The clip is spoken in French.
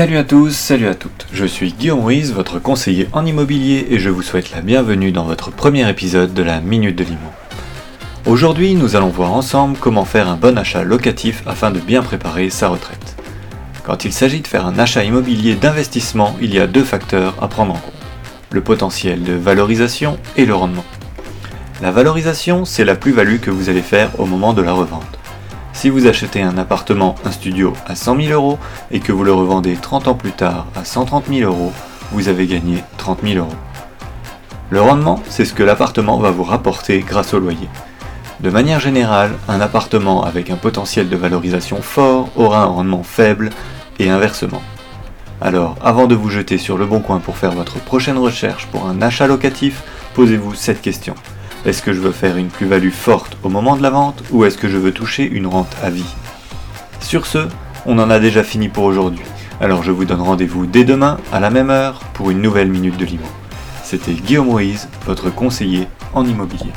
Salut à tous, salut à toutes. Je suis Guillaume Ruiz, votre conseiller en immobilier et je vous souhaite la bienvenue dans votre premier épisode de la Minute de Limo. Aujourd'hui, nous allons voir ensemble comment faire un bon achat locatif afin de bien préparer sa retraite. Quand il s'agit de faire un achat immobilier d'investissement, il y a deux facteurs à prendre en compte. Le potentiel de valorisation et le rendement. La valorisation, c'est la plus-value que vous allez faire au moment de la revente. Si vous achetez un appartement, un studio à 100 000 euros et que vous le revendez 30 ans plus tard à 130 000 euros, vous avez gagné 30 000 euros. Le rendement, c'est ce que l'appartement va vous rapporter grâce au loyer. De manière générale, un appartement avec un potentiel de valorisation fort aura un rendement faible et inversement. Alors, avant de vous jeter sur le bon coin pour faire votre prochaine recherche pour un achat locatif, posez-vous cette question. Est-ce que je veux faire une plus-value forte au moment de la vente ou est-ce que je veux toucher une rente à vie? Sur ce, on en a déjà fini pour aujourd'hui. Alors je vous donne rendez-vous dès demain à la même heure pour une nouvelle minute de Limo. C'était Guillaume Moïse, votre conseiller en immobilier.